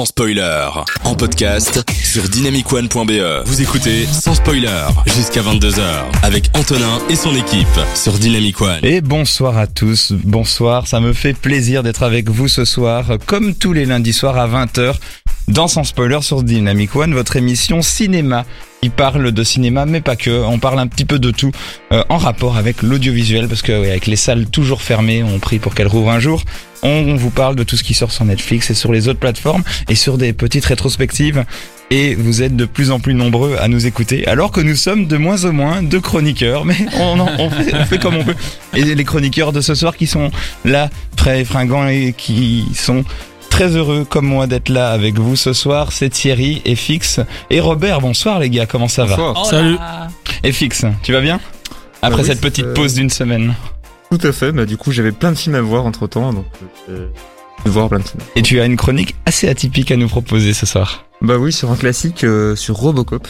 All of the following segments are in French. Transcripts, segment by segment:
sans spoiler. En podcast sur dynamicone.be. Vous écoutez sans spoiler jusqu'à 22h avec Antonin et son équipe sur Dynamic One. Et bonsoir à tous, bonsoir, ça me fait plaisir d'être avec vous ce soir, comme tous les lundis soirs à 20h, dans Sans Spoiler sur Dynamic One, votre émission cinéma. Il parle de cinéma, mais pas que. On parle un petit peu de tout euh, en rapport avec l'audiovisuel, parce que avec les salles toujours fermées, on prie pour qu'elles rouvrent un jour. On vous parle de tout ce qui sort sur Netflix et sur les autres plateformes, et sur des petites rétrospectives. Et vous êtes de plus en plus nombreux à nous écouter, alors que nous sommes de moins en moins de chroniqueurs, mais on, en- on fait, on fait comme on peut. Et les chroniqueurs de ce soir qui sont là, et fringants, et qui sont très heureux comme moi d'être là avec vous ce soir, c'est Thierry et Fix et Robert. Bonsoir les gars, comment ça va Salut. Et Fix, tu vas bien Après Bah oui, cette petite euh, pause d'une semaine. Tout à fait, bah du coup j'avais plein de films à voir entre temps, donc euh, de voir plein de films. Et tu as une chronique assez atypique à nous proposer ce soir. Bah oui, sur un classique, euh, sur Robocop.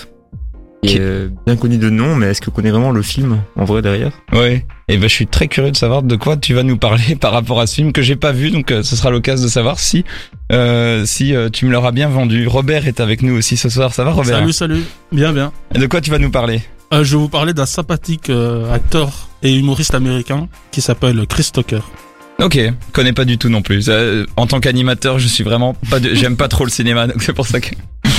Qui est euh, bien connu de nom, mais est-ce que vous connaissez vraiment le film en vrai derrière? Oui. Et ben je suis très curieux de savoir de quoi tu vas nous parler par rapport à ce film que j'ai pas vu, donc euh, ce sera l'occasion de savoir si euh, si euh, tu me l'auras bien vendu. Robert est avec nous aussi ce soir. Ça va Robert? Salut, salut. Bien, bien. Et De quoi tu vas nous parler? Euh, je vais vous parler d'un sympathique euh, acteur et humoriste américain qui s'appelle Chris Tucker. Ok, connais pas du tout non plus. Euh, en tant qu'animateur, je suis vraiment pas, de- j'aime pas trop le cinéma, donc c'est pour ça que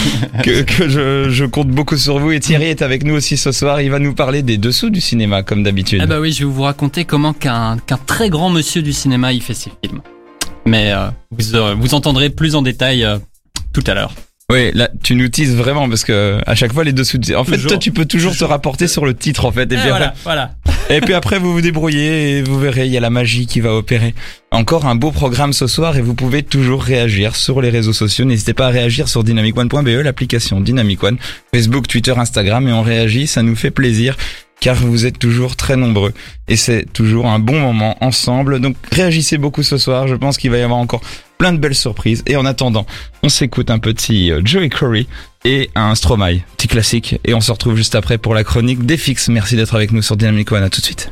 que, que je, je compte beaucoup sur vous. Et Thierry est avec nous aussi ce soir. Il va nous parler des dessous du cinéma comme d'habitude. Ah bah oui, je vais vous raconter comment qu'un très grand monsieur du cinéma il fait ses films. Mais euh, vous, euh, vous entendrez plus en détail euh, tout à l'heure. Oui, là tu nous teases vraiment parce que à chaque fois les dessous. De... En fait, Toujours. toi tu peux toujours te rapporter sur le titre en fait. Et puis, voilà, voilà. Et puis après vous vous débrouillez et vous verrez, il y a la magie qui va opérer. Encore un beau programme ce soir et vous pouvez toujours réagir sur les réseaux sociaux. N'hésitez pas à réagir sur dynamicone.be, l'application Dynamic One, Facebook, Twitter, Instagram et on réagit, ça nous fait plaisir car vous êtes toujours très nombreux et c'est toujours un bon moment ensemble. Donc réagissez beaucoup ce soir, je pense qu'il va y avoir encore plein de belles surprises et en attendant, on s'écoute un petit euh, Joey Curry et un Stromae, petit classique et on se retrouve juste après pour la chronique des fixes. Merci d'être avec nous sur Dynamic One, à tout de suite.